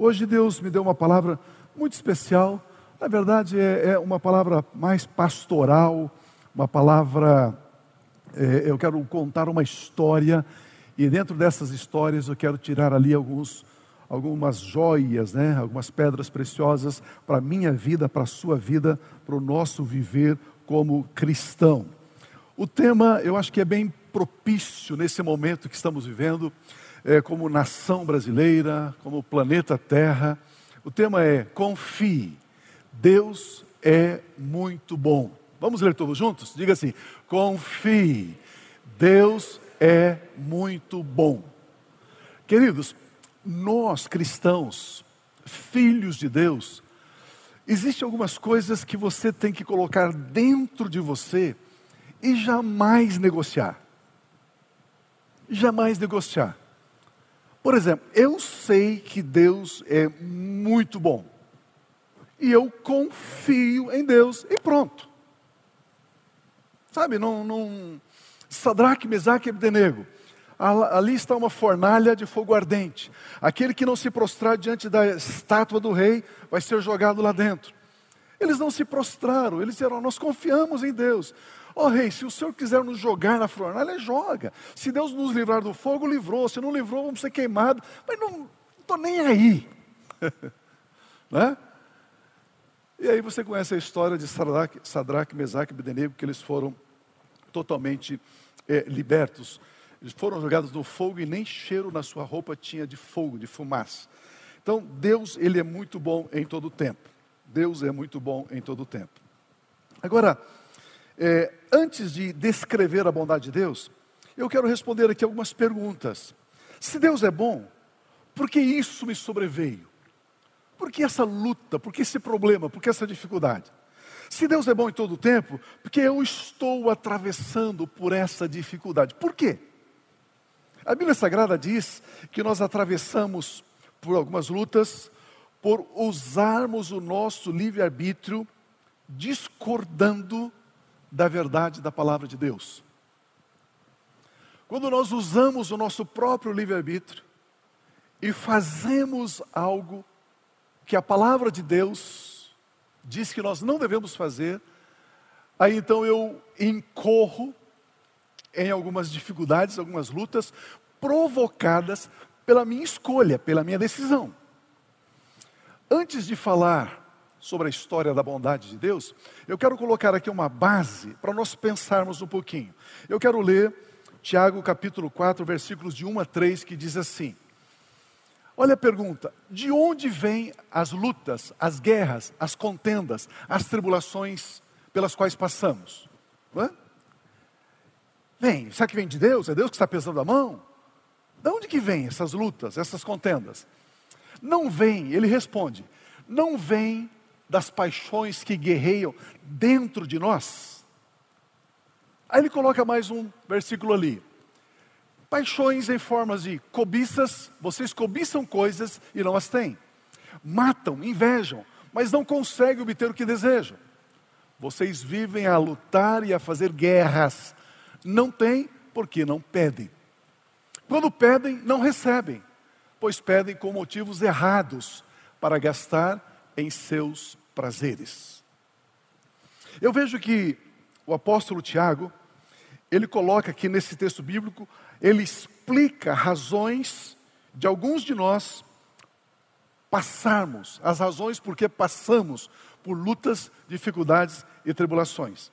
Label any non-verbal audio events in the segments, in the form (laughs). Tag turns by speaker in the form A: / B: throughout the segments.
A: Hoje Deus me deu uma palavra muito especial. Na verdade, é, é uma palavra mais pastoral, uma palavra. É, eu quero contar uma história, e dentro dessas histórias eu quero tirar ali alguns, algumas joias, né? algumas pedras preciosas para a minha vida, para a sua vida, para o nosso viver como cristão. O tema eu acho que é bem propício nesse momento que estamos vivendo é, como nação brasileira, como planeta Terra. O tema é Confie, Deus é muito bom. Vamos ler todos juntos? Diga assim: Confie, Deus é muito bom. Queridos, nós cristãos, filhos de Deus, existem algumas coisas que você tem que colocar dentro de você e jamais negociar. Jamais negociar. Por exemplo, eu sei que Deus é muito bom. E eu confio em Deus e pronto. Sabe, não, não... Sadraque, Mesaque e Abdenego. Ali está uma fornalha de fogo ardente. Aquele que não se prostrar diante da estátua do rei vai ser jogado lá dentro. Eles não se prostraram, eles disseram: Nós confiamos em Deus. Ó oh, rei, se o senhor quiser nos jogar na fornalha, joga. Se Deus nos livrar do fogo, livrou. Se não livrou, vamos ser queimados. Mas não estou nem aí. (laughs) né? E aí você conhece a história de Sadraque, Sadraque Mesaque e Abednego, que eles foram totalmente é, libertos. Eles foram jogados no fogo e nem cheiro na sua roupa tinha de fogo, de fumaça. Então, Deus, Ele é muito bom em todo o tempo. Deus é muito bom em todo o tempo. Agora, é, antes de descrever a bondade de Deus, eu quero responder aqui algumas perguntas. Se Deus é bom, por que isso me sobreveio? Por que essa luta? Por que esse problema? Por que essa dificuldade? Se Deus é bom em todo o tempo, porque eu estou atravessando por essa dificuldade. Por quê? A Bíblia Sagrada diz que nós atravessamos por algumas lutas por usarmos o nosso livre-arbítrio discordando da verdade da palavra de Deus. Quando nós usamos o nosso próprio livre-arbítrio e fazemos algo que a palavra de Deus diz que nós não devemos fazer, aí então eu incorro em algumas dificuldades, algumas lutas provocadas pela minha escolha, pela minha decisão. Antes de falar sobre a história da bondade de Deus, eu quero colocar aqui uma base para nós pensarmos um pouquinho. Eu quero ler Tiago capítulo 4, versículos de 1 a 3, que diz assim: Olha a pergunta: de onde vêm as lutas, as guerras, as contendas, as tribulações pelas quais passamos? Hã? Vem, será que vem de Deus? É Deus que está pesando a mão? De onde que vêm essas lutas, essas contendas? Não vem, ele responde, não vem das paixões que guerreiam dentro de nós. Aí ele coloca mais um versículo ali. Paixões em formas de cobiças, vocês cobiçam coisas e não as têm. Matam, invejam, mas não conseguem obter o que desejam. Vocês vivem a lutar e a fazer guerras. Não têm porque não pedem. Quando pedem, não recebem, pois pedem com motivos errados para gastar em seus prazeres. Eu vejo que o apóstolo Tiago, ele coloca aqui nesse texto bíblico, ele explica razões de alguns de nós passarmos, as razões por que passamos por lutas, dificuldades e tribulações.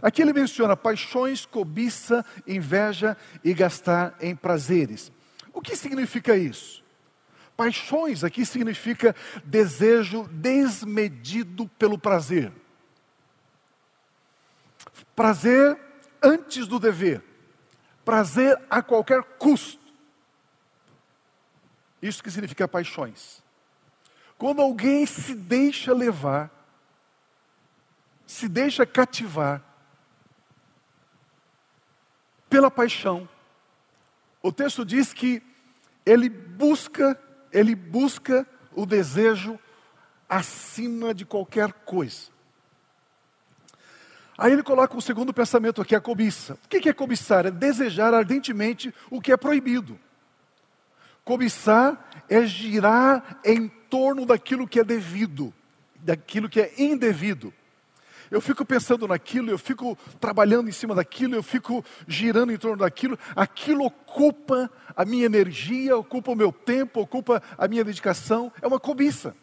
A: Aqui ele menciona paixões, cobiça, inveja e gastar em prazeres. O que significa isso? Paixões aqui significa desejo desmedido pelo prazer. Prazer antes do dever. Prazer a qualquer custo. Isso que significa paixões. Quando alguém se deixa levar, se deixa cativar pela paixão, o texto diz que ele busca ele busca o desejo acima de qualquer coisa. Aí ele coloca um segundo pensamento aqui, a cobiça. O que é cobiçar? É desejar ardentemente o que é proibido. Cobiçar é girar em torno daquilo que é devido, daquilo que é indevido. Eu fico pensando naquilo, eu fico trabalhando em cima daquilo, eu fico girando em torno daquilo. Aquilo ocupa a minha energia, ocupa o meu tempo, ocupa a minha dedicação. É uma cobiça.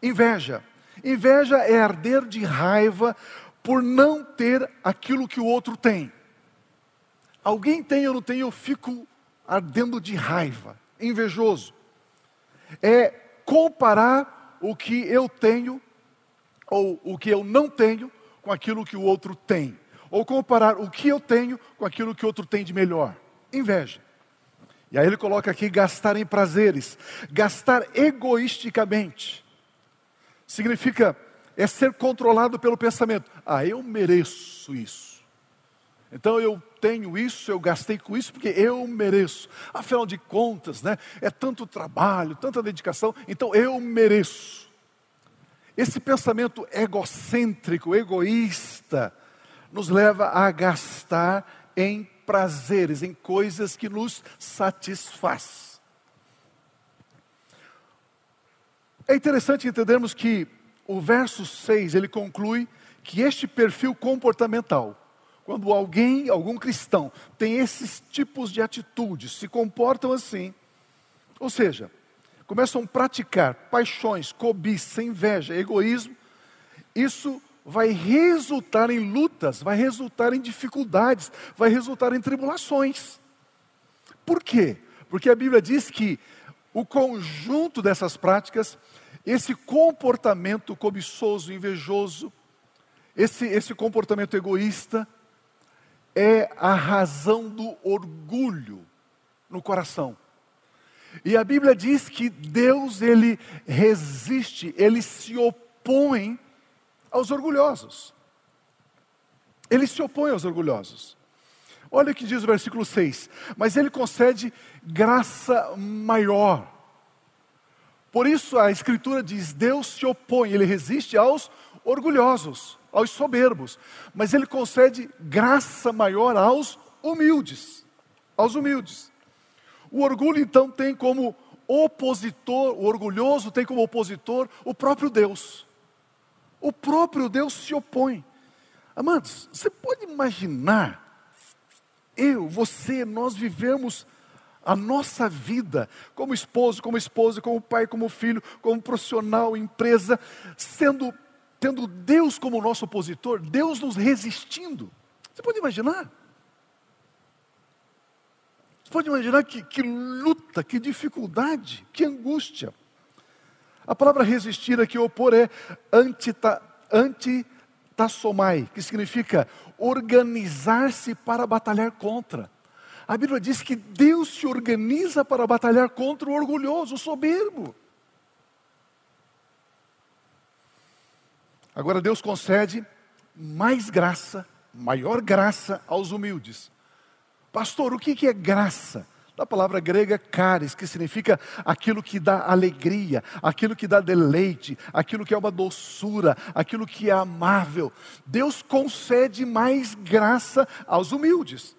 A: Inveja. Inveja é arder de raiva por não ter aquilo que o outro tem. Alguém tem ou não tem, eu fico ardendo de raiva, invejoso. É comparar o que eu tenho ou o que eu não tenho com aquilo que o outro tem, ou comparar o que eu tenho com aquilo que o outro tem de melhor. Inveja. E aí ele coloca aqui gastar em prazeres, gastar egoisticamente. Significa é ser controlado pelo pensamento. Ah, eu mereço isso. Então eu tenho isso, eu gastei com isso porque eu mereço. Afinal de contas, né, é tanto trabalho, tanta dedicação, então eu mereço. Esse pensamento egocêntrico, egoísta, nos leva a gastar em prazeres, em coisas que nos satisfaz. É interessante entendermos que o verso 6, ele conclui que este perfil comportamental, quando alguém, algum cristão, tem esses tipos de atitudes, se comportam assim, ou seja, começam a praticar paixões, cobiça, inveja, egoísmo, isso vai resultar em lutas, vai resultar em dificuldades, vai resultar em tribulações. Por quê? Porque a Bíblia diz que o conjunto dessas práticas, esse comportamento cobiçoso, invejoso, esse, esse comportamento egoísta, é a razão do orgulho no coração. E a Bíblia diz que Deus ele resiste, ele se opõe aos orgulhosos. Ele se opõe aos orgulhosos. Olha o que diz o versículo 6: Mas ele concede graça maior. Por isso a Escritura diz: Deus se opõe, ele resiste aos orgulhosos, aos soberbos, mas ele concede graça maior aos humildes. Aos humildes. O orgulho então tem como opositor, o orgulhoso tem como opositor o próprio Deus. O próprio Deus se opõe. Amados, você pode imaginar, eu, você, nós vivemos a nossa vida como esposo, como esposa, como pai, como filho, como profissional, empresa, sendo tendo Deus como nosso opositor, Deus nos resistindo. Você pode imaginar? Pode imaginar que, que luta, que dificuldade, que angústia. A palavra resistir aqui, opor, é antita, antitassomai, que significa organizar-se para batalhar contra. A Bíblia diz que Deus se organiza para batalhar contra o orgulhoso, o soberbo. Agora Deus concede mais graça, maior graça aos humildes. Pastor, o que é graça? Da palavra grega caris, que significa aquilo que dá alegria, aquilo que dá deleite, aquilo que é uma doçura, aquilo que é amável. Deus concede mais graça aos humildes.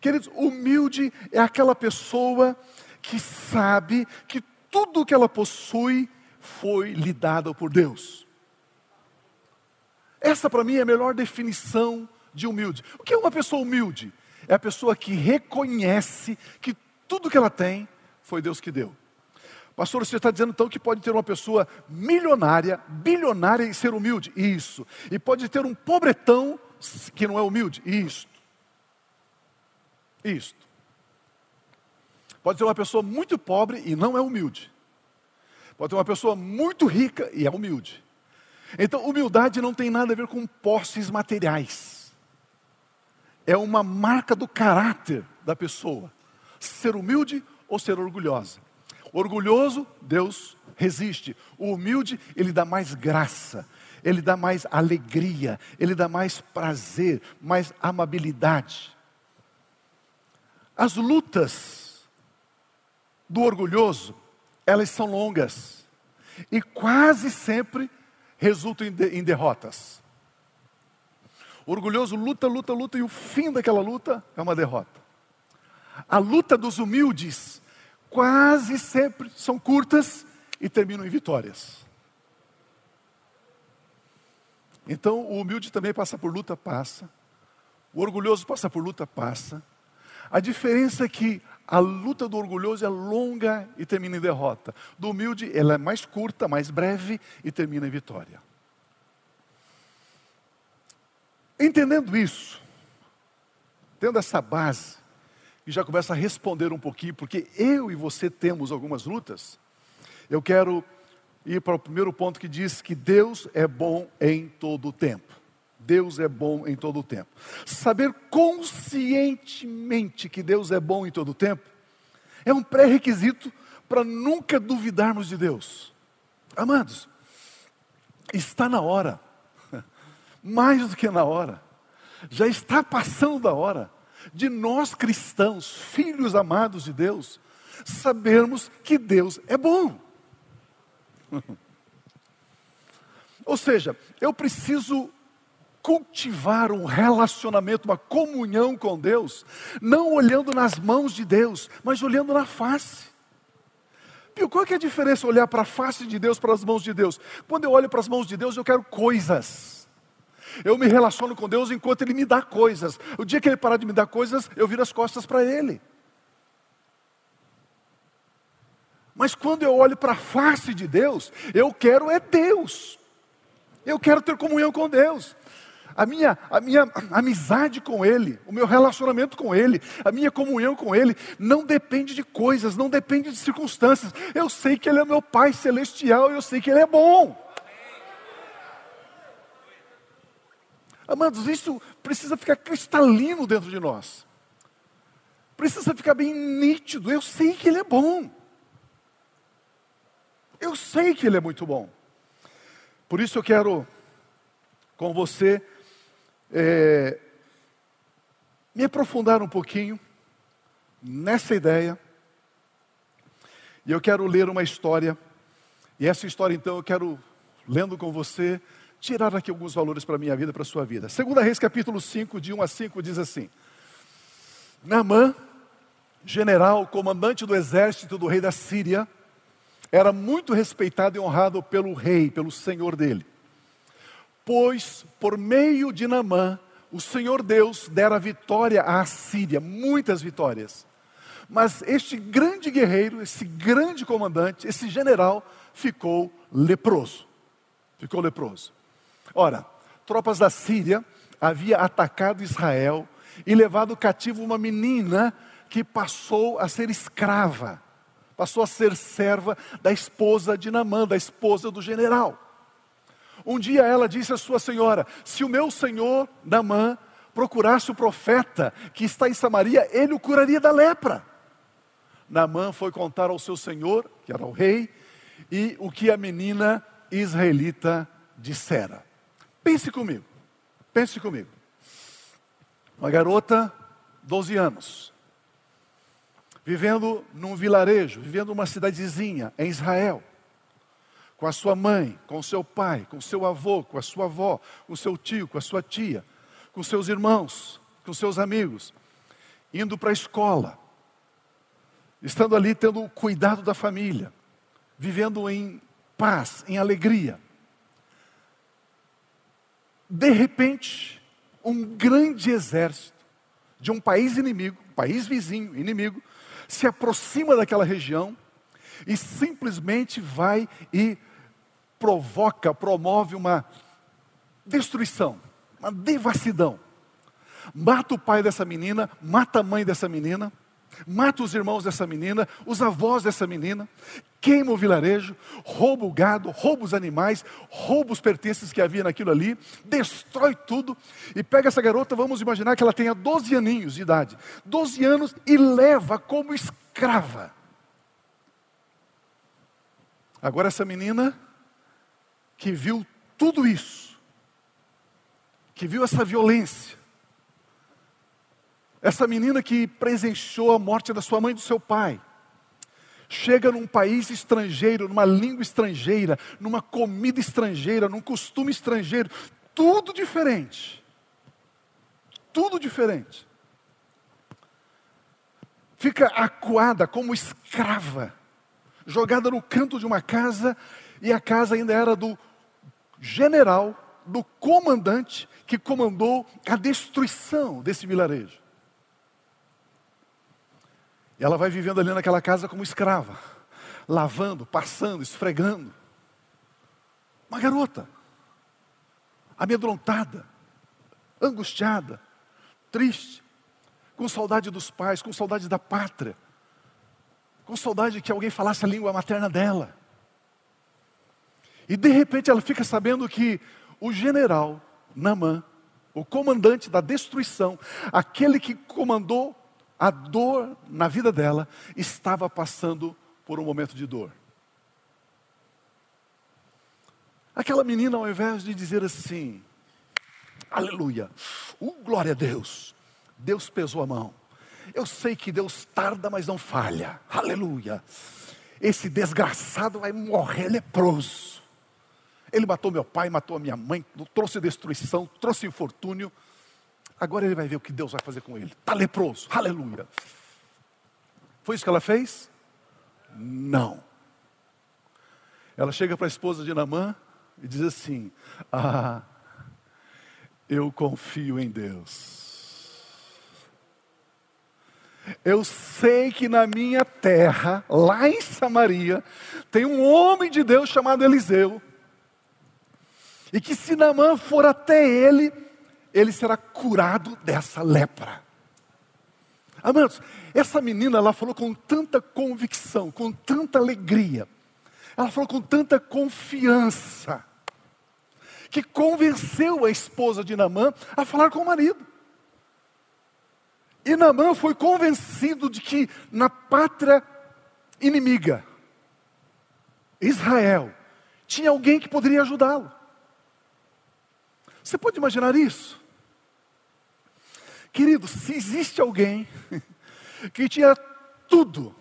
A: Queridos, humilde é aquela pessoa que sabe que tudo que ela possui foi lhe dado por Deus. Essa para mim é a melhor definição de humilde. O que é uma pessoa humilde? É a pessoa que reconhece que tudo que ela tem foi Deus que deu. Pastor, você está dizendo então que pode ter uma pessoa milionária, bilionária e ser humilde? Isso. E pode ter um pobretão que não é humilde? Isto. Isto. Pode ter uma pessoa muito pobre e não é humilde. Pode ter uma pessoa muito rica e é humilde. Então, humildade não tem nada a ver com posses materiais é uma marca do caráter da pessoa. Ser humilde ou ser orgulhosa. Orgulhoso, Deus resiste. O humilde, ele dá mais graça, ele dá mais alegria, ele dá mais prazer, mais amabilidade. As lutas do orgulhoso, elas são longas e quase sempre resultam em, derrotas. Orgulhoso luta, luta, luta e o fim daquela luta é uma derrota. A luta dos humildes quase sempre são curtas e terminam em vitórias. Então, o humilde também passa por luta, passa. O orgulhoso passa por luta, passa. A diferença é que a luta do orgulhoso é longa e termina em derrota. Do humilde, ela é mais curta, mais breve e termina em vitória. Entendendo isso, tendo essa base, e já começa a responder um pouquinho, porque eu e você temos algumas lutas, eu quero ir para o primeiro ponto que diz que Deus é bom em todo o tempo. Deus é bom em todo o tempo. Saber conscientemente que Deus é bom em todo o tempo é um pré-requisito para nunca duvidarmos de Deus. Amados, está na hora mais do que na hora, já está passando da hora de nós cristãos, filhos amados de Deus, sabermos que Deus é bom. (laughs) Ou seja, eu preciso cultivar um relacionamento, uma comunhão com Deus, não olhando nas mãos de Deus, mas olhando na face. Pio, qual é a diferença olhar para a face de Deus, para as mãos de Deus? Quando eu olho para as mãos de Deus, eu quero coisas. Eu me relaciono com Deus enquanto Ele me dá coisas. O dia que Ele parar de me dar coisas, eu viro as costas para Ele. Mas quando eu olho para a face de Deus, eu quero é Deus. Eu quero ter comunhão com Deus. A minha, a minha amizade com Ele, o meu relacionamento com Ele, a minha comunhão com Ele, não depende de coisas, não depende de circunstâncias. Eu sei que Ele é meu Pai celestial, eu sei que Ele é bom. Amados, isso precisa ficar cristalino dentro de nós. Precisa ficar bem nítido. Eu sei que Ele é bom. Eu sei que Ele é muito bom. Por isso eu quero, com você, é, me aprofundar um pouquinho nessa ideia. E eu quero ler uma história. E essa história, então, eu quero, lendo com você, tirar aqui alguns valores para a minha vida, para a sua vida. Segunda Reis, capítulo 5, de 1 a 5, diz assim. Naamã, general, comandante do exército do rei da Síria, era muito respeitado e honrado pelo rei, pelo senhor dele. Pois, por meio de Naamã, o Senhor Deus dera vitória à Síria, muitas vitórias. Mas este grande guerreiro, esse grande comandante, esse general, ficou leproso. Ficou leproso. Ora, tropas da Síria havia atacado Israel e levado cativo uma menina que passou a ser escrava, passou a ser serva da esposa de Namã, da esposa do general. Um dia ela disse à sua senhora: Se o meu senhor Namã procurasse o profeta que está em Samaria, ele o curaria da lepra. Namã foi contar ao seu senhor, que era o rei, e o que a menina israelita dissera. Pense comigo, pense comigo. Uma garota, 12 anos, vivendo num vilarejo, vivendo numa cidadezinha em Israel, com a sua mãe, com o seu pai, com seu avô, com a sua avó, com seu tio, com a sua tia, com seus irmãos, com seus amigos, indo para a escola, estando ali tendo o cuidado da família, vivendo em paz, em alegria de repente, um grande exército de um país inimigo, país vizinho, inimigo, se aproxima daquela região e simplesmente vai e provoca, promove uma destruição, uma devassidão. Mata o pai dessa menina, mata a mãe dessa menina, mata os irmãos dessa menina, os avós dessa menina, queima o vilarejo, rouba o gado, rouba os animais, rouba os pertences que havia naquilo ali, destrói tudo e pega essa garota, vamos imaginar que ela tenha 12 aninhos de idade, 12 anos e leva como escrava. Agora essa menina que viu tudo isso, que viu essa violência, essa menina que presenciou a morte da sua mãe e do seu pai, chega num país estrangeiro, numa língua estrangeira, numa comida estrangeira, num costume estrangeiro, tudo diferente. Tudo diferente. fica acuada como escrava, jogada no canto de uma casa, e a casa ainda era do general, do comandante que comandou a destruição desse vilarejo. E ela vai vivendo ali naquela casa como escrava, lavando, passando, esfregando. Uma garota, amedrontada, angustiada, triste, com saudade dos pais, com saudade da pátria, com saudade de que alguém falasse a língua materna dela. E de repente ela fica sabendo que o general Namã, o comandante da destruição, aquele que comandou a dor na vida dela, estava passando por um momento de dor. Aquela menina, ao invés de dizer assim, aleluia, uh, glória a Deus, Deus pesou a mão. Eu sei que Deus tarda, mas não falha, aleluia. Esse desgraçado vai morrer leproso. Ele matou meu pai, matou a minha mãe, trouxe destruição, trouxe infortúnio. Agora ele vai ver o que Deus vai fazer com ele. Está leproso, aleluia. Foi isso que ela fez? Não. Ela chega para a esposa de Namã e diz assim: Ah, eu confio em Deus. Eu sei que na minha terra, lá em Samaria, tem um homem de Deus chamado Eliseu. E que se Namã for até ele, ele será curado dessa lepra. Amados, essa menina, ela falou com tanta convicção, com tanta alegria, ela falou com tanta confiança, que convenceu a esposa de Namã a falar com o marido. E Namã foi convencido de que na pátria inimiga, Israel, tinha alguém que poderia ajudá-lo. Você pode imaginar isso? Querido, se existe alguém (laughs) que tinha tudo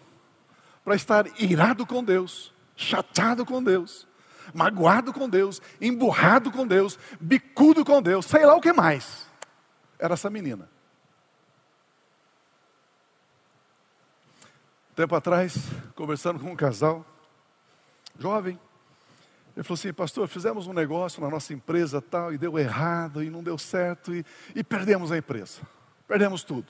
A: para estar irado com Deus, chateado com Deus, magoado com Deus, emburrado com Deus, bicudo com Deus, sei lá o que mais, era essa menina. Tempo atrás, conversando com um casal, jovem, ele falou assim, pastor, fizemos um negócio na nossa empresa tal, e deu errado, e não deu certo, e, e perdemos a empresa. Perdemos tudo.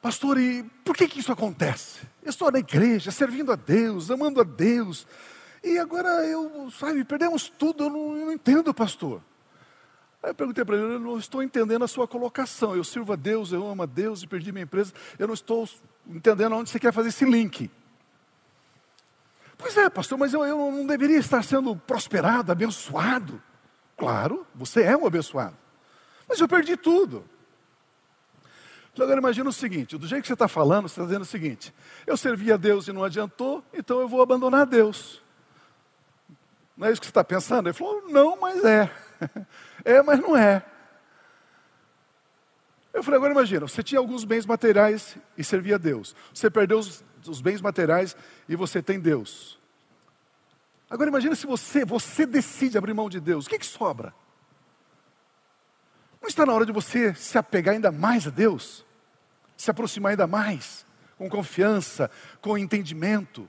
A: Pastor, e por que, que isso acontece? Eu estou na igreja, servindo a Deus, amando a Deus, e agora eu, sabe, perdemos tudo, eu não, eu não entendo, pastor. Aí eu perguntei para ele, eu não estou entendendo a sua colocação. Eu sirvo a Deus, eu amo a Deus e perdi minha empresa. Eu não estou entendendo onde você quer fazer esse link. Pois é, pastor, mas eu, eu não deveria estar sendo prosperado, abençoado. Claro, você é um abençoado. Mas eu perdi tudo. Então agora imagina o seguinte: do jeito que você está falando, você está dizendo o seguinte: eu servi a Deus e não adiantou, então eu vou abandonar Deus. Não é isso que você está pensando? Ele falou: não, mas é. (laughs) é, mas não é. Falei, agora imagina, você tinha alguns bens materiais e servia a Deus. Você perdeu os, os bens materiais e você tem Deus. Agora imagina se você, você decide abrir mão de Deus, o que, que sobra? Não está na hora de você se apegar ainda mais a Deus? Se aproximar ainda mais, com confiança, com entendimento,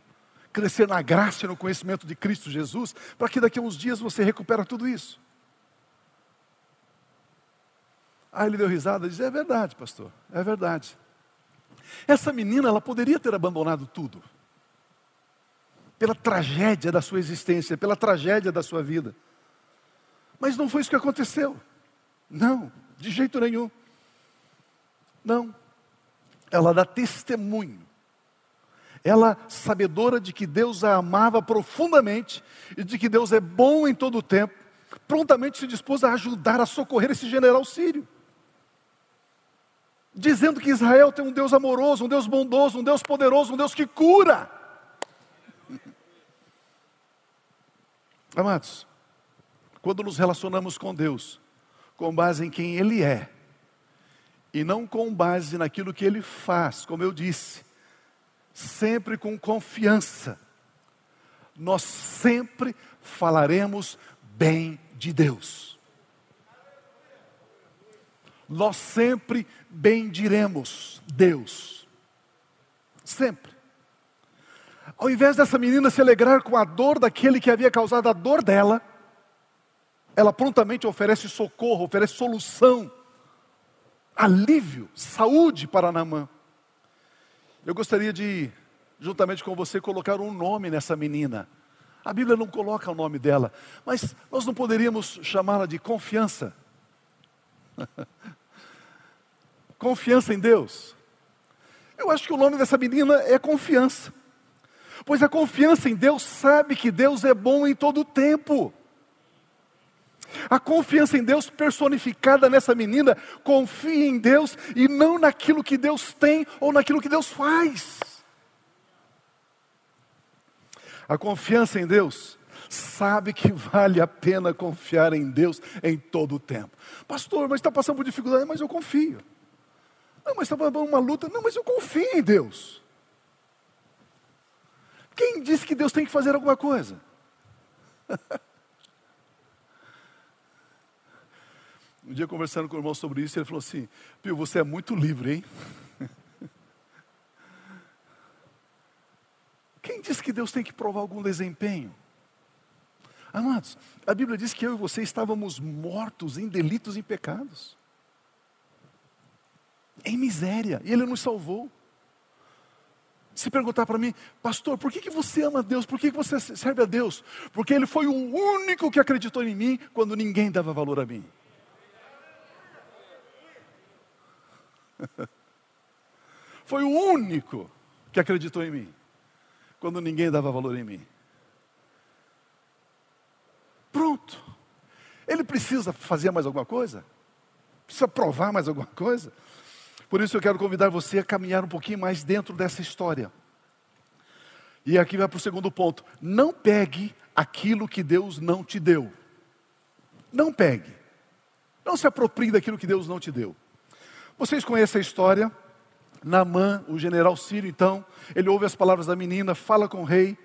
A: crescer na graça e no conhecimento de Cristo Jesus, para que daqui a uns dias você recupere tudo isso. Aí ele deu risada e disse: É verdade, pastor, é verdade. Essa menina, ela poderia ter abandonado tudo, pela tragédia da sua existência, pela tragédia da sua vida. Mas não foi isso que aconteceu. Não, de jeito nenhum. Não. Ela dá testemunho. Ela, sabedora de que Deus a amava profundamente e de que Deus é bom em todo o tempo, prontamente se dispôs a ajudar a socorrer esse general sírio dizendo que Israel tem um Deus amoroso, um Deus bondoso, um Deus poderoso, um Deus que cura. Amados, quando nos relacionamos com Deus, com base em quem Ele é, e não com base naquilo que Ele faz, como eu disse, sempre com confiança, nós sempre falaremos bem de Deus nós sempre bendiremos Deus. Sempre. Ao invés dessa menina se alegrar com a dor daquele que havia causado a dor dela, ela prontamente oferece socorro, oferece solução, alívio, saúde para Naamã. Eu gostaria de, juntamente com você, colocar um nome nessa menina. A Bíblia não coloca o nome dela, mas nós não poderíamos chamá-la de confiança. (laughs) confiança em Deus. Eu acho que o nome dessa menina é confiança. Pois a confiança em Deus sabe que Deus é bom em todo o tempo. A confiança em Deus personificada nessa menina confia em Deus e não naquilo que Deus tem ou naquilo que Deus faz. A confiança em Deus sabe que vale a pena confiar em Deus em todo o tempo. Pastor, mas está passando por dificuldade, mas eu confio. Não, mas passando uma luta, não, mas eu confio em Deus. Quem disse que Deus tem que fazer alguma coisa? (laughs) Um dia conversando com o irmão sobre isso, ele falou assim: Pio, você é muito livre, hein? (laughs) Quem disse que Deus tem que provar algum desempenho? Amados, a Bíblia diz que eu e você estávamos mortos em delitos e pecados, em miséria, e Ele nos salvou. Se perguntar para mim, pastor, por que, que você ama Deus? Por que, que você serve a Deus? Porque Ele foi o único que acreditou em mim quando ninguém dava valor a mim. (laughs) Foi o único que acreditou em mim, quando ninguém dava valor em mim. Pronto. Ele precisa fazer mais alguma coisa? Precisa provar mais alguma coisa? Por isso eu quero convidar você a caminhar um pouquinho mais dentro dessa história. E aqui vai para o segundo ponto. Não pegue aquilo que Deus não te deu. Não pegue. Não se aproprie daquilo que Deus não te deu. Vocês conhecem a história? Naamã, o general sírio, então, ele ouve as palavras da menina, fala com o rei.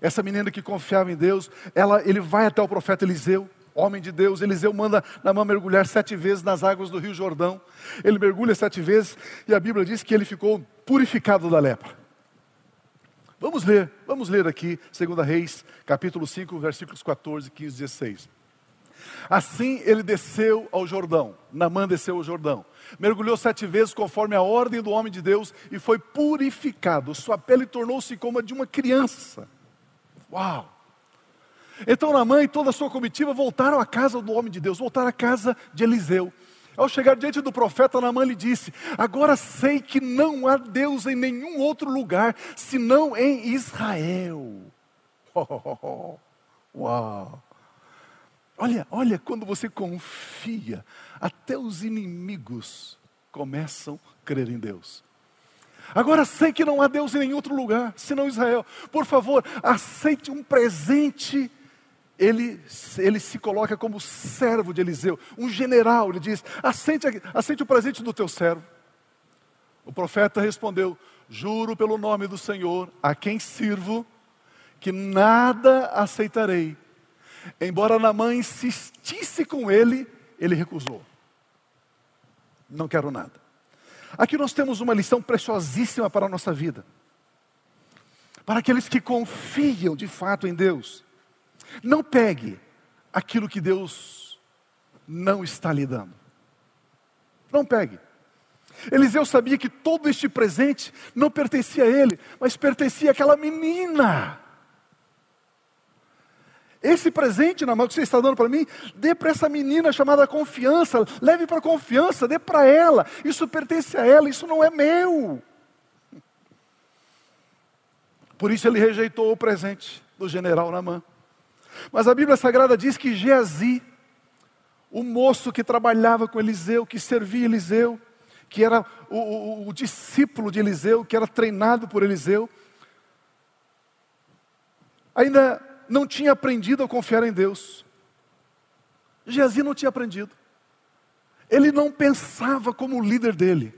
A: Essa menina que confiava em Deus, ela, ele vai até o profeta Eliseu, homem de Deus. Eliseu manda Naamã mergulhar sete vezes nas águas do rio Jordão. Ele mergulha sete vezes e a Bíblia diz que ele ficou purificado da lepra. Vamos ler, vamos ler aqui, 2 Reis, capítulo 5, versículos 14, 15 e 16. Assim ele desceu ao Jordão, Namã desceu ao Jordão, mergulhou sete vezes conforme a ordem do homem de Deus e foi purificado. Sua pele tornou-se como a de uma criança. Uau! Então Namã e toda a sua comitiva voltaram à casa do homem de Deus, voltaram à casa de Eliseu. Ao chegar diante do profeta, Namã lhe disse: Agora sei que não há Deus em nenhum outro lugar senão em Israel. (laughs) Uau! Olha, olha, quando você confia, até os inimigos começam a crer em Deus. Agora sei que não há Deus em nenhum outro lugar, senão Israel. Por favor, aceite um presente. Ele, ele se coloca como servo de Eliseu, um general. Ele diz: aceite, aceite o presente do teu servo. O profeta respondeu: Juro pelo nome do Senhor, a quem sirvo, que nada aceitarei Embora Namã insistisse com ele, ele recusou. Não quero nada. Aqui nós temos uma lição preciosíssima para a nossa vida. Para aqueles que confiam de fato em Deus. Não pegue aquilo que Deus não está lhe dando. Não pegue. Eliseu sabia que todo este presente não pertencia a ele, mas pertencia àquela menina. Esse presente na mão que você está dando para mim, dê para essa menina chamada confiança, leve para confiança, dê para ela. Isso pertence a ela, isso não é meu. Por isso ele rejeitou o presente do general Namã. Mas a Bíblia Sagrada diz que Geazi, o moço que trabalhava com Eliseu, que servia Eliseu, que era o, o, o discípulo de Eliseu, que era treinado por Eliseu, ainda não tinha aprendido a confiar em Deus. Geazi não tinha aprendido. Ele não pensava como o líder dele.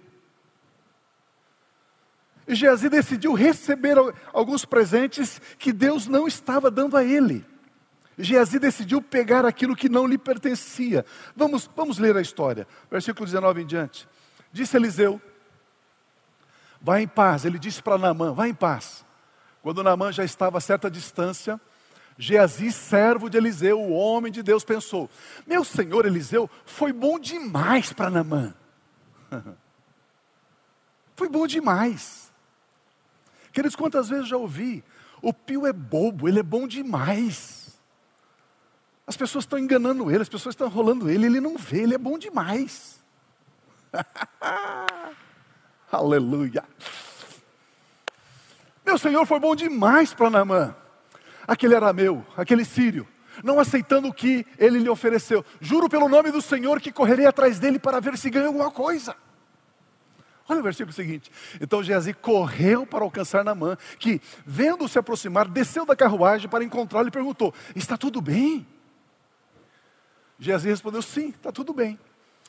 A: E Geazi decidiu receber alguns presentes que Deus não estava dando a ele. Geazi decidiu pegar aquilo que não lhe pertencia. Vamos, vamos ler a história, versículo 19 em diante. Disse Eliseu: Vai em paz. Ele disse para Naamã: Vai em paz. Quando Naamã já estava a certa distância, Geazi, servo de Eliseu, o homem de Deus, pensou: Meu senhor Eliseu foi bom demais para Naamã. (laughs) foi bom demais. Queridos, quantas vezes já ouvi? O pio é bobo, ele é bom demais. As pessoas estão enganando ele, as pessoas estão rolando ele, ele não vê, ele é bom demais. (laughs) Aleluia. Meu Senhor foi bom demais para Naamã. Aquele arameu, aquele sírio, não aceitando o que ele lhe ofereceu. Juro pelo nome do Senhor que correrei atrás dele para ver se ganha alguma coisa. Olha o versículo seguinte. Então Geazi correu para alcançar Naamã, que, vendo se aproximar, desceu da carruagem para encontrá-lo e perguntou: Está tudo bem? Geazi respondeu: Sim, está tudo bem.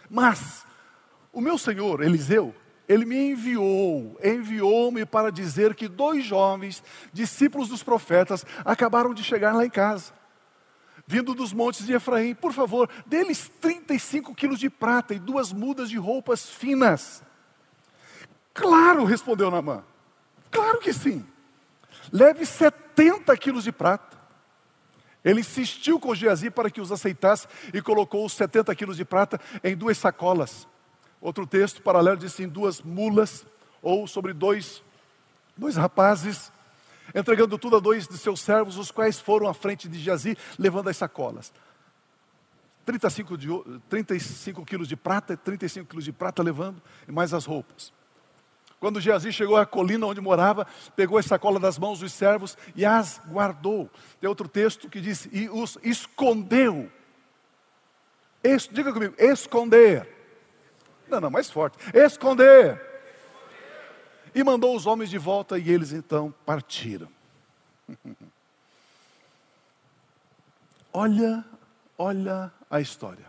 A: Mas o meu senhor, Eliseu, ele me enviou, enviou-me para dizer que dois jovens, discípulos dos profetas, acabaram de chegar lá em casa, vindo dos montes de Efraim. Por favor, deles 35 quilos de prata e duas mudas de roupas finas Claro, respondeu Namã. Claro que sim. Leve 70 quilos de prata. Ele insistiu com Geazi para que os aceitasse e colocou os 70 quilos de prata em duas sacolas. Outro texto paralelo diz assim: duas mulas, ou sobre dois, dois rapazes, entregando tudo a dois de seus servos, os quais foram à frente de Geazi, levando as sacolas. 35, de, 35 quilos de prata, 35 quilos de prata levando, e mais as roupas. Quando Geazi chegou à colina onde morava, pegou a sacola das mãos dos servos e as guardou. Tem outro texto que diz: e os escondeu. Es, diga comigo, esconder. Não, não, mais forte. Esconder. E mandou os homens de volta e eles então partiram. (laughs) olha, olha a história.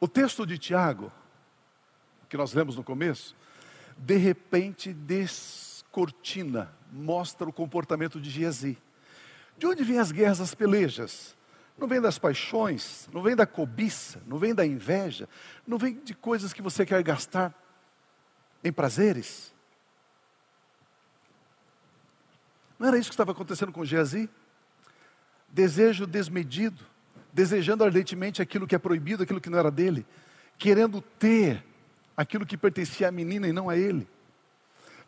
A: O texto de Tiago, que nós lemos no começo, de repente descortina, mostra o comportamento de Geazi. De onde vêm as guerras, as pelejas? Não vem das paixões, não vem da cobiça, não vem da inveja, não vem de coisas que você quer gastar em prazeres. Não era isso que estava acontecendo com Geazi? Desejo desmedido, desejando ardentemente aquilo que é proibido, aquilo que não era dele, querendo ter aquilo que pertencia à menina e não a ele.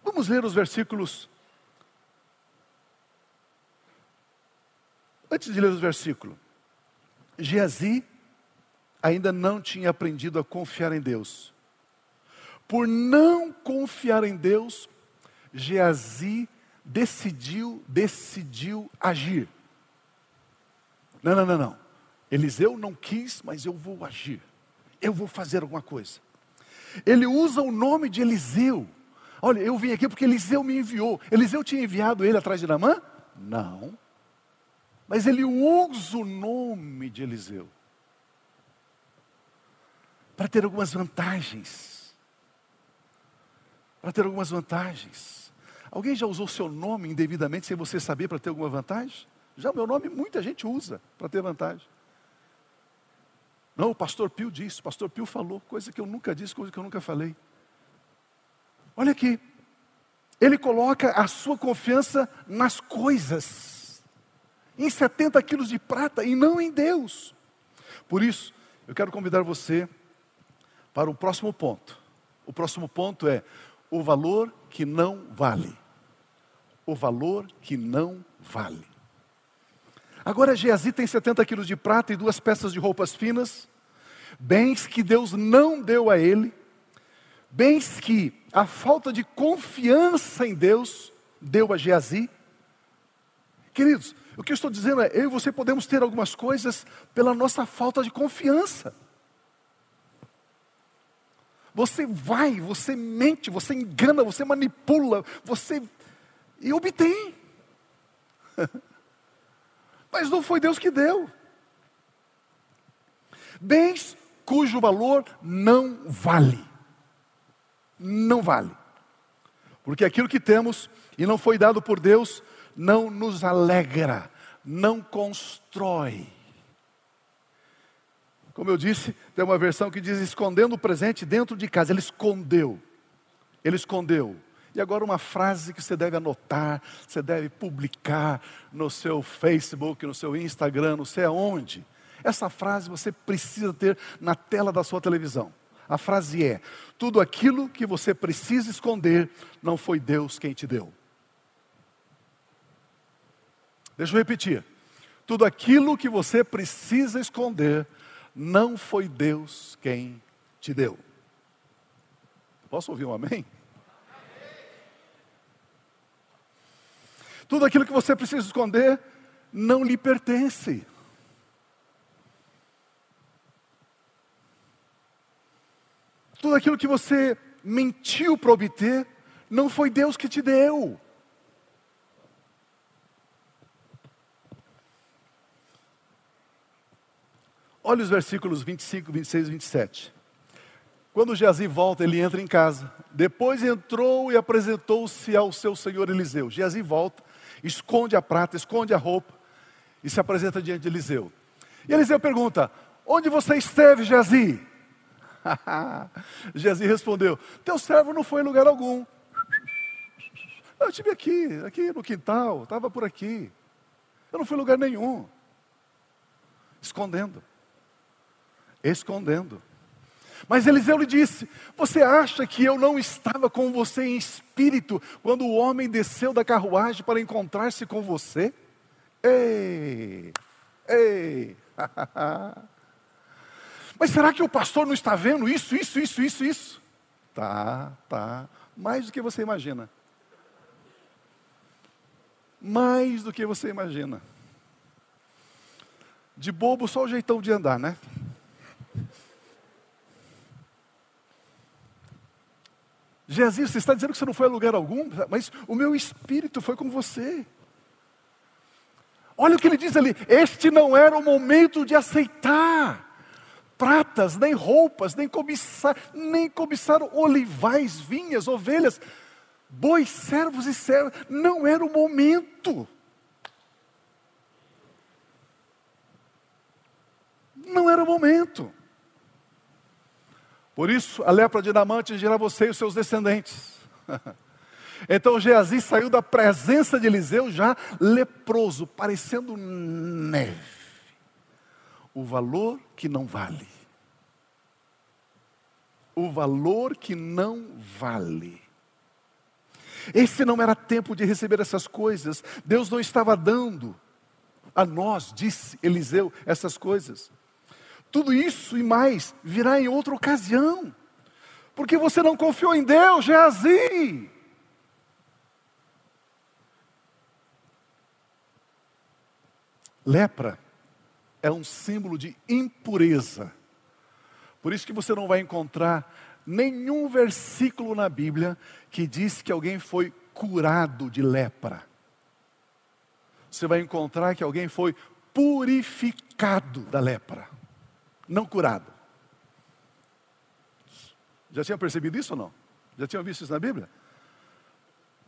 A: Vamos ler os versículos. Antes de ler os versículos, Geazi ainda não tinha aprendido a confiar em Deus. Por não confiar em Deus, Geazi decidiu, decidiu agir. Não, não, não, não. Eliseu não quis, mas eu vou agir. Eu vou fazer alguma coisa. Ele usa o nome de Eliseu. Olha, eu vim aqui porque Eliseu me enviou. Eliseu tinha enviado ele atrás de Namã? Não. Mas ele usa o nome de Eliseu para ter algumas vantagens. Para ter algumas vantagens. Alguém já usou seu nome indevidamente sem você saber para ter alguma vantagem? Já o meu nome muita gente usa para ter vantagem. Não, o pastor Pio disse, o pastor Pio falou, coisa que eu nunca disse, coisa que eu nunca falei. Olha aqui, ele coloca a sua confiança nas coisas, em 70 quilos de prata e não em Deus. Por isso, eu quero convidar você para um próximo ponto. O próximo ponto é o valor que não vale. O valor que não vale. Agora Geazi tem 70 quilos de prata e duas peças de roupas finas, bens que Deus não deu a ele, bens que a falta de confiança em Deus deu a Geazi. Queridos, o que eu estou dizendo é, eu e você podemos ter algumas coisas pela nossa falta de confiança. Você vai, você mente, você engana, você manipula, você e obtém. (laughs) Mas não foi Deus que deu. Bens cujo valor não vale. Não vale. Porque aquilo que temos e não foi dado por Deus não nos alegra, não constrói. Como eu disse, tem uma versão que diz escondendo o presente dentro de casa. Ele escondeu. Ele escondeu. E agora uma frase que você deve anotar, você deve publicar no seu Facebook, no seu Instagram, não sei aonde. Essa frase você precisa ter na tela da sua televisão. A frase é: tudo aquilo que você precisa esconder, não foi Deus quem te deu. Deixa eu repetir. Tudo aquilo que você precisa esconder, não foi Deus quem te deu. Posso ouvir um amém? Tudo aquilo que você precisa esconder não lhe pertence. Tudo aquilo que você mentiu para obter, não foi Deus que te deu. Olha os versículos 25, 26 e 27. Quando Geazi volta, ele entra em casa. Depois entrou e apresentou-se ao seu senhor Eliseu. Geazi volta, esconde a prata, esconde a roupa e se apresenta diante de Eliseu. E Eliseu pergunta: Onde você esteve, Geazi? (laughs) Geazi respondeu: Teu servo não foi em lugar algum. (laughs) Eu estive aqui, aqui no quintal, estava por aqui. Eu não fui em lugar nenhum. Escondendo. Escondendo. Mas Eliseu lhe disse: Você acha que eu não estava com você em espírito quando o homem desceu da carruagem para encontrar-se com você? Ei, ei, (laughs) Mas será que o pastor não está vendo isso, isso, isso, isso, isso? Tá, tá. Mais do que você imagina. Mais do que você imagina. De bobo, só o jeitão de andar, né? Jesus, você está dizendo que você não foi a lugar algum, mas o meu espírito foi com você. Olha o que ele diz ali: este não era o momento de aceitar pratas, nem roupas, nem cobiçar, nem cobiçar olivais, vinhas, ovelhas, bois, servos e servas. Não era o momento. Não era o momento. Por isso, a lepra de Namante atingirá você e os seus descendentes. (laughs) Então Geazi saiu da presença de Eliseu já leproso, parecendo neve. O valor que não vale. O valor que não vale. Esse não era tempo de receber essas coisas. Deus não estava dando a nós, disse Eliseu, essas coisas. Tudo isso e mais virá em outra ocasião. Porque você não confiou em Deus, Geazi. Lepra é um símbolo de impureza. Por isso que você não vai encontrar nenhum versículo na Bíblia que diz que alguém foi curado de lepra. Você vai encontrar que alguém foi purificado da lepra não curado. Já tinha percebido isso ou não? Já tinham visto isso na Bíblia?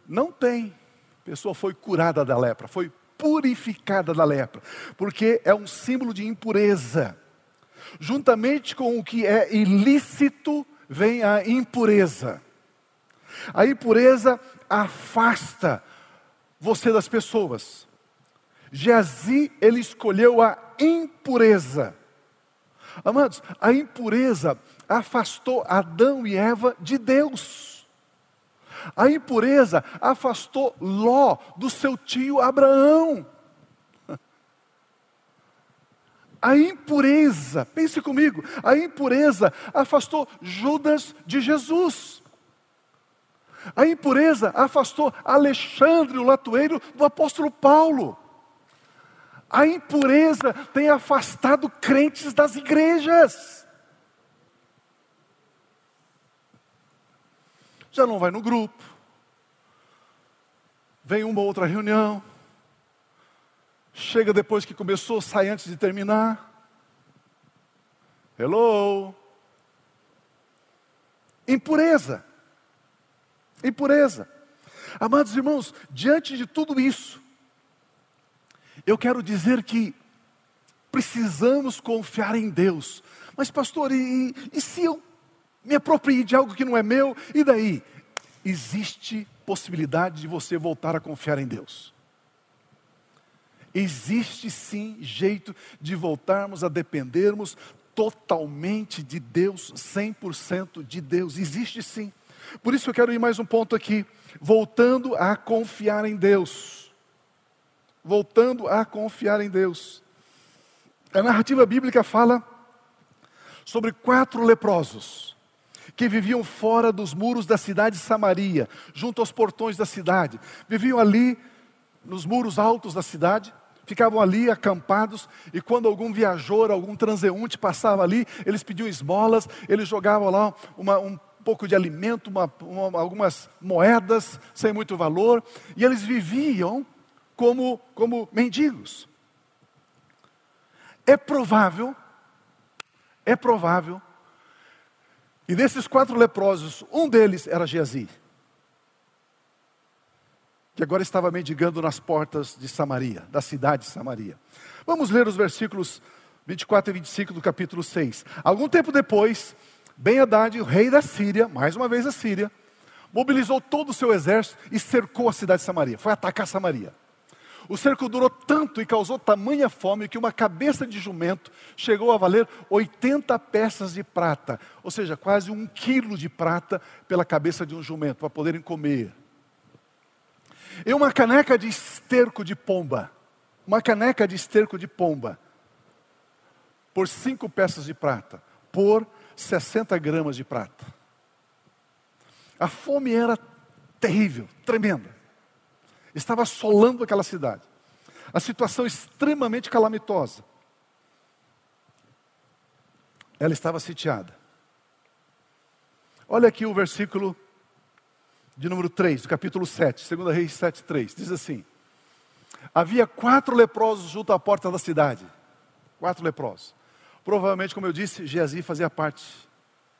A: Não tem. A pessoa foi curada da lepra, foi purificada da lepra, porque é um símbolo de impureza. Juntamente com o que é ilícito, vem a impureza. A impureza afasta você das pessoas. Geazi, ele escolheu a impureza. Amados, a impureza afastou Adão e Eva de Deus. A impureza afastou Ló do seu tio Abraão. A impureza, pense comigo, a impureza afastou Judas de Jesus. A impureza afastou Alexandre, o latoeiro, do apóstolo Paulo. A impureza tem afastado crentes das igrejas. Já não vai no grupo. Vem uma outra reunião. Chega depois que começou, sai antes de terminar. Hello. Impureza. Impureza. Amados irmãos, diante de tudo isso, eu quero dizer que Precisamos confiar em Deus. Mas, pastor, e, e se eu me apropriei de algo que não é meu, e daí? Existe possibilidade de você voltar a confiar em Deus. Existe sim jeito de voltarmos a dependermos totalmente de Deus, 100% de Deus. Existe sim. Por isso eu quero ir mais um ponto aqui, voltando a confiar em Deus. Voltando a confiar em Deus. A narrativa bíblica fala sobre quatro leprosos que viviam fora dos muros da cidade de Samaria, junto aos portões da cidade. Viviam ali nos muros altos da cidade, ficavam ali acampados, e quando algum viajor, algum transeunte passava ali, eles pediam esmolas, eles jogavam lá uma, um pouco de alimento, uma, uma, algumas moedas sem muito valor, e eles viviam como, como mendigos. É provável, é provável, e desses quatro leprosos, um deles era Geazi, que agora estava mendigando nas portas de Samaria, da cidade de Samaria. Vamos ler os versículos 24 e 25 do capítulo 6. Algum tempo depois, Ben Haddad, o rei da Síria, mais uma vez a Síria, mobilizou todo o seu exército e cercou a cidade de Samaria, foi atacar Samaria. O cerco durou tanto e causou tamanha fome que uma cabeça de jumento chegou a valer 80 peças de prata, ou seja, quase um quilo de prata pela cabeça de um jumento, para poderem comer. E uma caneca de esterco de pomba, uma caneca de esterco de pomba, por cinco peças de prata, por 60 gramas de prata. A fome era terrível, tremenda estava assolando aquela cidade. A situação extremamente calamitosa. Ela estava sitiada. Olha aqui o versículo de número 3, do capítulo 7, 2 Reis 7, 3. Diz assim: Havia quatro leprosos junto à porta da cidade. Quatro leprosos. Provavelmente, como eu disse, Geazi fazia parte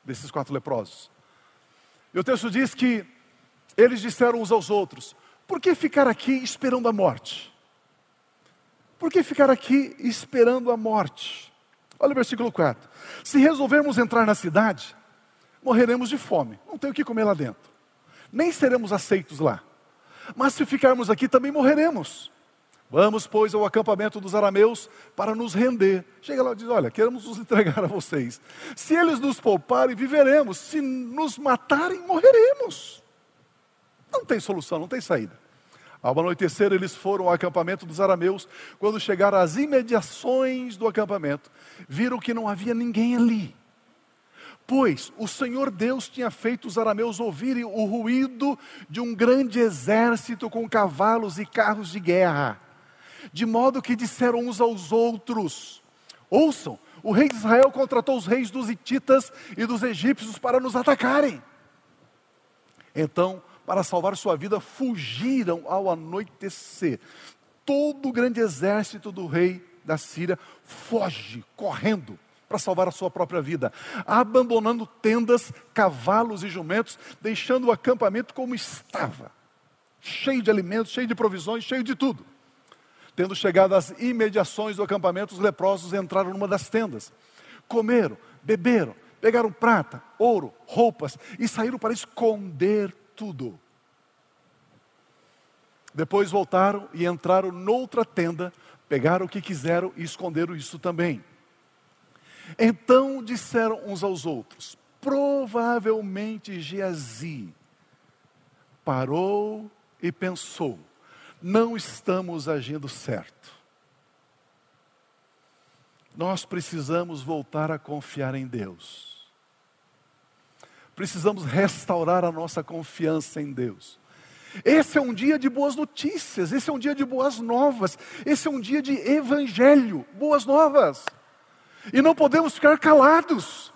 A: desses quatro leprosos. E o texto diz que eles disseram uns aos outros: por que ficar aqui esperando a morte? Por que ficar aqui esperando a morte? Olha o versículo 4. Se resolvermos entrar na cidade, morreremos de fome, não tem o que comer lá dentro, nem seremos aceitos lá. Mas se ficarmos aqui, também morreremos. Vamos, pois, ao acampamento dos arameus para nos render. Chega lá e diz: Olha, queremos nos entregar a vocês. Se eles nos pouparem, viveremos. Se nos matarem, morreremos. Não tem solução, não tem saída. Ao anoitecer, eles foram ao acampamento dos arameus. Quando chegaram às imediações do acampamento, viram que não havia ninguém ali. Pois o Senhor Deus tinha feito os arameus ouvirem o ruído de um grande exército com cavalos e carros de guerra. De modo que disseram uns aos outros: Ouçam, o rei de Israel contratou os reis dos Hititas e dos egípcios para nos atacarem. Então para salvar sua vida, fugiram ao anoitecer. Todo o grande exército do rei da Síria foge, correndo, para salvar a sua própria vida, abandonando tendas, cavalos e jumentos, deixando o acampamento como estava, cheio de alimentos, cheio de provisões, cheio de tudo. Tendo chegado às imediações do acampamento, os leprosos entraram numa das tendas, comeram, beberam, pegaram prata, ouro, roupas e saíram para esconder tudo. Depois voltaram e entraram noutra tenda, pegaram o que quiseram e esconderam isso também. Então disseram uns aos outros: provavelmente Geazi parou e pensou: não estamos agindo certo. Nós precisamos voltar a confiar em Deus precisamos restaurar a nossa confiança em Deus. Esse é um dia de boas notícias, esse é um dia de boas novas, esse é um dia de evangelho, boas novas. E não podemos ficar calados.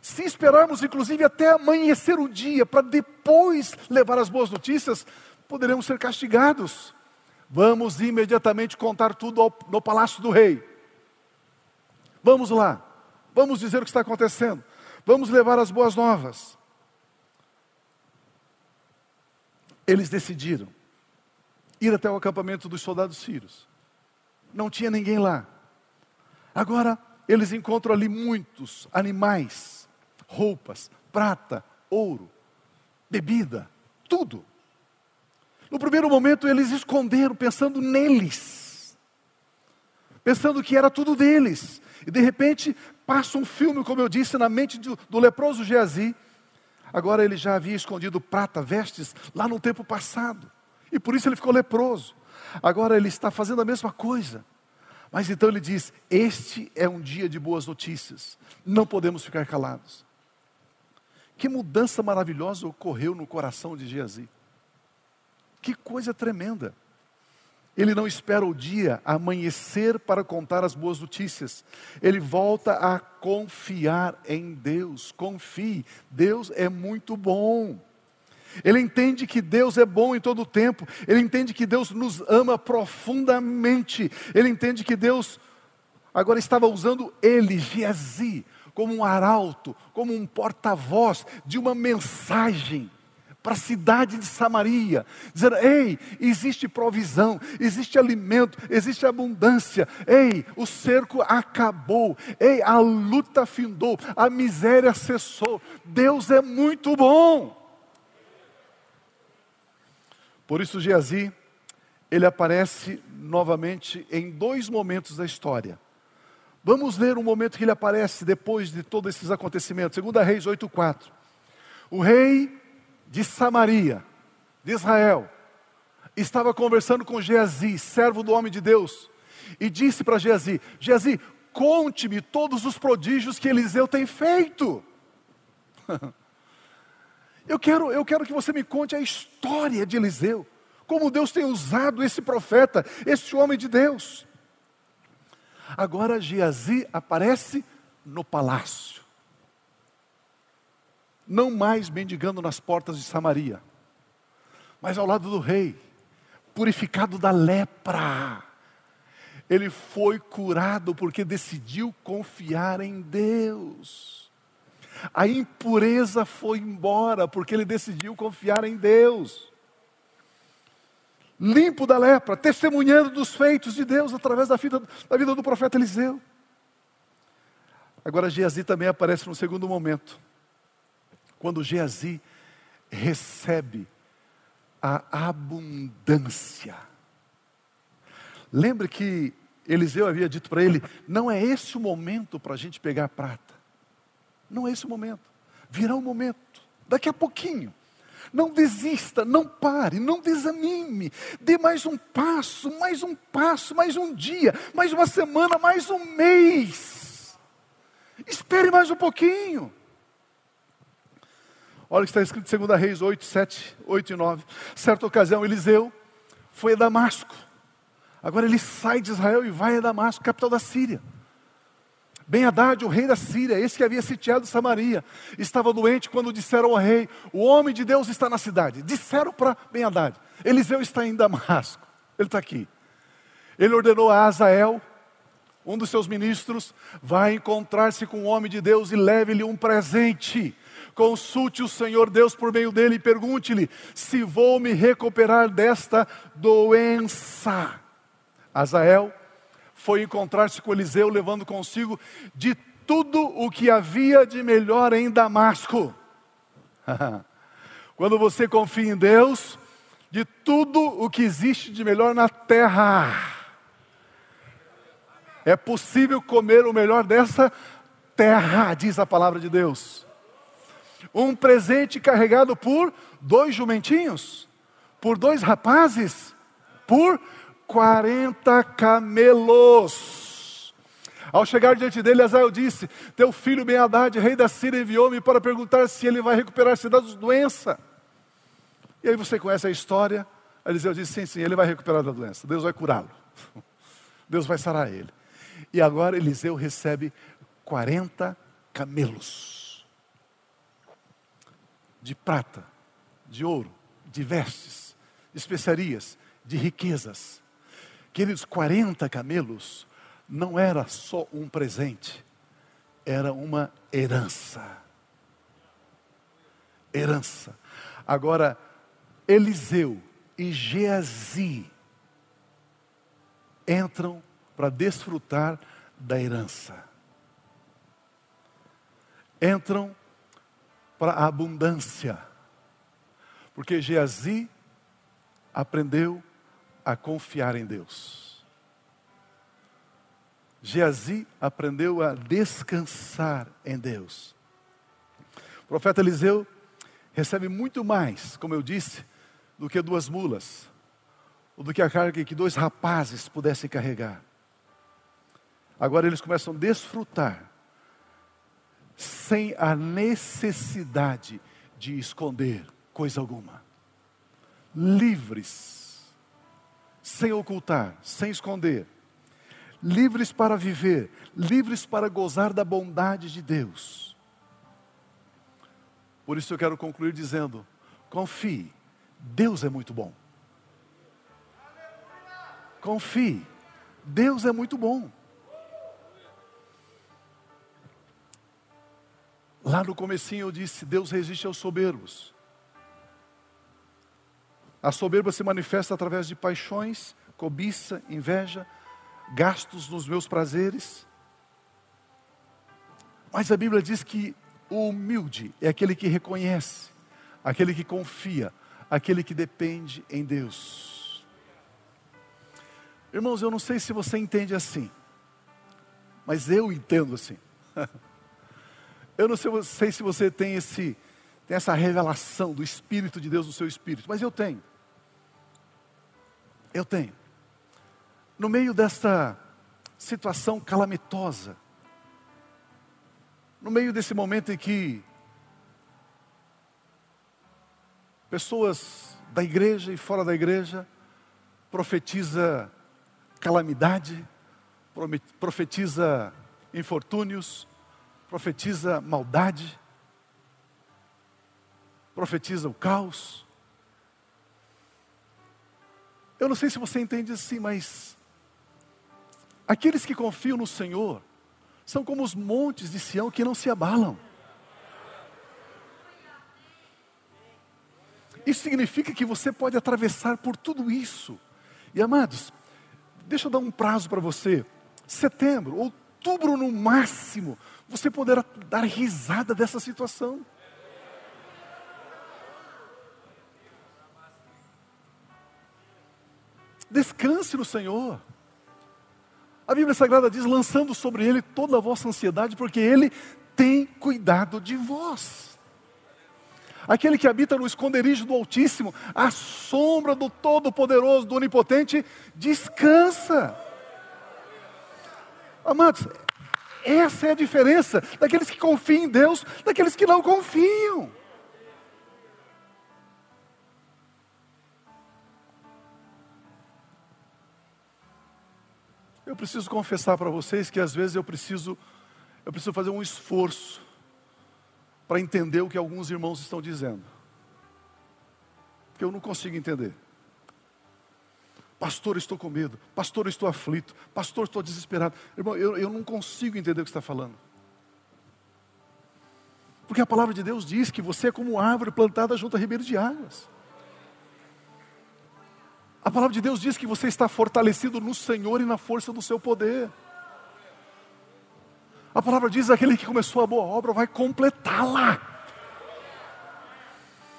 A: Se esperarmos, inclusive, até amanhecer o dia para depois levar as boas notícias, poderemos ser castigados. Vamos imediatamente contar tudo ao, no palácio do rei. Vamos lá, vamos dizer o que está acontecendo. Vamos levar as boas novas. Eles decidiram ir até o acampamento dos soldados sírios. Não tinha ninguém lá. Agora, eles encontram ali muitos animais, roupas, prata, ouro, bebida, tudo. No primeiro momento, eles esconderam, pensando neles, pensando que era tudo deles. E de repente, passa um filme, como eu disse, na mente do, do leproso Geazi. Agora ele já havia escondido prata, vestes, lá no tempo passado. E por isso ele ficou leproso. Agora ele está fazendo a mesma coisa. Mas então ele diz: Este é um dia de boas notícias, não podemos ficar calados. Que mudança maravilhosa ocorreu no coração de Geazi. Que coisa tremenda. Ele não espera o dia amanhecer para contar as boas notícias. Ele volta a confiar em Deus. Confie, Deus é muito bom. Ele entende que Deus é bom em todo o tempo. Ele entende que Deus nos ama profundamente. Ele entende que Deus agora estava usando ele, Geazi, como um arauto, como um porta-voz de uma mensagem para a cidade de Samaria, dizendo: Ei, existe provisão, existe alimento, existe abundância. Ei, o cerco acabou. Ei, a luta findou, a miséria cessou. Deus é muito bom. Por isso, Geazi, ele aparece novamente em dois momentos da história. Vamos ler um momento que ele aparece depois de todos esses acontecimentos. 2 Reis 8,4. O rei de Samaria, de Israel, estava conversando com Geazi, servo do homem de Deus, e disse para Geazi: Geazi, conte-me todos os prodígios que Eliseu tem feito. (laughs) Eu quero, eu quero que você me conte a história de Eliseu, como Deus tem usado esse profeta, esse homem de Deus. Agora Geazi aparece no palácio, não mais mendigando nas portas de Samaria, mas ao lado do rei, purificado da lepra. Ele foi curado porque decidiu confiar em Deus. A impureza foi embora porque ele decidiu confiar em Deus. Limpo da lepra, testemunhando dos feitos de Deus através da vida, da vida do profeta Eliseu. Agora, Geazi também aparece no segundo momento, quando Geazi recebe a abundância. Lembre que Eliseu havia dito para ele: não é esse o momento para a gente pegar prata. Não é esse o momento. Virá um momento, daqui a pouquinho. Não desista, não pare, não desanime. Dê mais um passo, mais um passo, mais um dia, mais uma semana, mais um mês. Espere mais um pouquinho. Olha o que está escrito em 2 Reis 8, 7, 8 e 9. Certa ocasião, Eliseu foi a Damasco. Agora ele sai de Israel e vai a Damasco, capital da Síria. Ben o rei da Síria, esse que havia sitiado Samaria, estava doente quando disseram ao rei: O homem de Deus está na cidade. Disseram para Ben Eliseu está em Damasco, ele está aqui. Ele ordenou a Azael, um dos seus ministros, vai encontrar-se com o homem de Deus e leve-lhe um presente. Consulte o Senhor Deus por meio dele e pergunte-lhe se vou me recuperar desta doença. Azael foi encontrar-se com Eliseu, levando consigo de tudo o que havia de melhor em Damasco. (laughs) Quando você confia em Deus, de tudo o que existe de melhor na terra, é possível comer o melhor dessa terra, diz a palavra de Deus. Um presente carregado por dois jumentinhos, por dois rapazes, por 40 camelos. Ao chegar diante dele, Azael disse: Teu filho ben rei da Síria, enviou-me para perguntar se ele vai recuperar-se da doença. E aí você conhece a história. Eliseu disse: Sim, sim, ele vai recuperar da doença. Deus vai curá-lo. (laughs) Deus vai sarar ele. E agora Eliseu recebe 40 camelos de prata, de ouro, de vestes, de especiarias, de riquezas. Aqueles 40 camelos não era só um presente, era uma herança. Herança. Agora, Eliseu e Geazi entram para desfrutar da herança. Entram para a abundância, porque Geazi aprendeu a confiar em Deus. Geazi aprendeu a descansar em Deus. O profeta Eliseu recebe muito mais, como eu disse, do que duas mulas, ou do que a carga que dois rapazes pudessem carregar. Agora eles começam a desfrutar, sem a necessidade de esconder coisa alguma. Livres, sem ocultar, sem esconder. Livres para viver, livres para gozar da bondade de Deus. Por isso eu quero concluir dizendo: confie, Deus é muito bom. Confie, Deus é muito bom. Lá no comecinho eu disse, Deus resiste aos soberbos. A soberba se manifesta através de paixões, cobiça, inveja, gastos nos meus prazeres. Mas a Bíblia diz que o humilde é aquele que reconhece, aquele que confia, aquele que depende em Deus. Irmãos, eu não sei se você entende assim, mas eu entendo assim. (laughs) Eu não sei se você tem, esse, tem essa revelação do Espírito de Deus no seu espírito, mas eu tenho. Eu tenho. No meio desta situação calamitosa, no meio desse momento em que pessoas da igreja e fora da igreja profetiza calamidade, profetiza infortúnios, profetiza maldade, profetiza o caos. Eu não sei se você entende assim, mas aqueles que confiam no Senhor são como os montes de Sião que não se abalam. Isso significa que você pode atravessar por tudo isso. E amados, deixa eu dar um prazo para você. Setembro, outubro no máximo, você poderá dar risada dessa situação. Descanse no Senhor. A Bíblia Sagrada diz: lançando sobre Ele toda a vossa ansiedade, porque Ele tem cuidado de vós. Aquele que habita no esconderijo do Altíssimo, à sombra do Todo-Poderoso, do Onipotente, descansa. Amados, essa é a diferença daqueles que confiam em Deus, daqueles que não confiam. Eu preciso confessar para vocês que às vezes eu preciso, eu preciso fazer um esforço para entender o que alguns irmãos estão dizendo. Porque eu não consigo entender. Pastor, estou com medo. Pastor, estou aflito. Pastor, estou desesperado. Irmão, eu, eu não consigo entender o que está falando. Porque a palavra de Deus diz que você é como árvore plantada junto a ribeiro de águas. A palavra de Deus diz que você está fortalecido no Senhor e na força do seu poder. A palavra diz: aquele que começou a boa obra vai completá-la.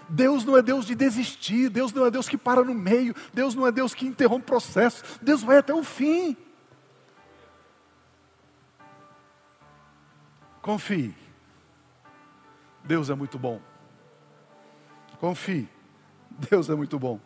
A: Deus não é Deus de desistir, Deus não é Deus que para no meio, Deus não é Deus que interrompe o processo, Deus vai até o fim. Confie, Deus é muito bom. Confie, Deus é muito bom.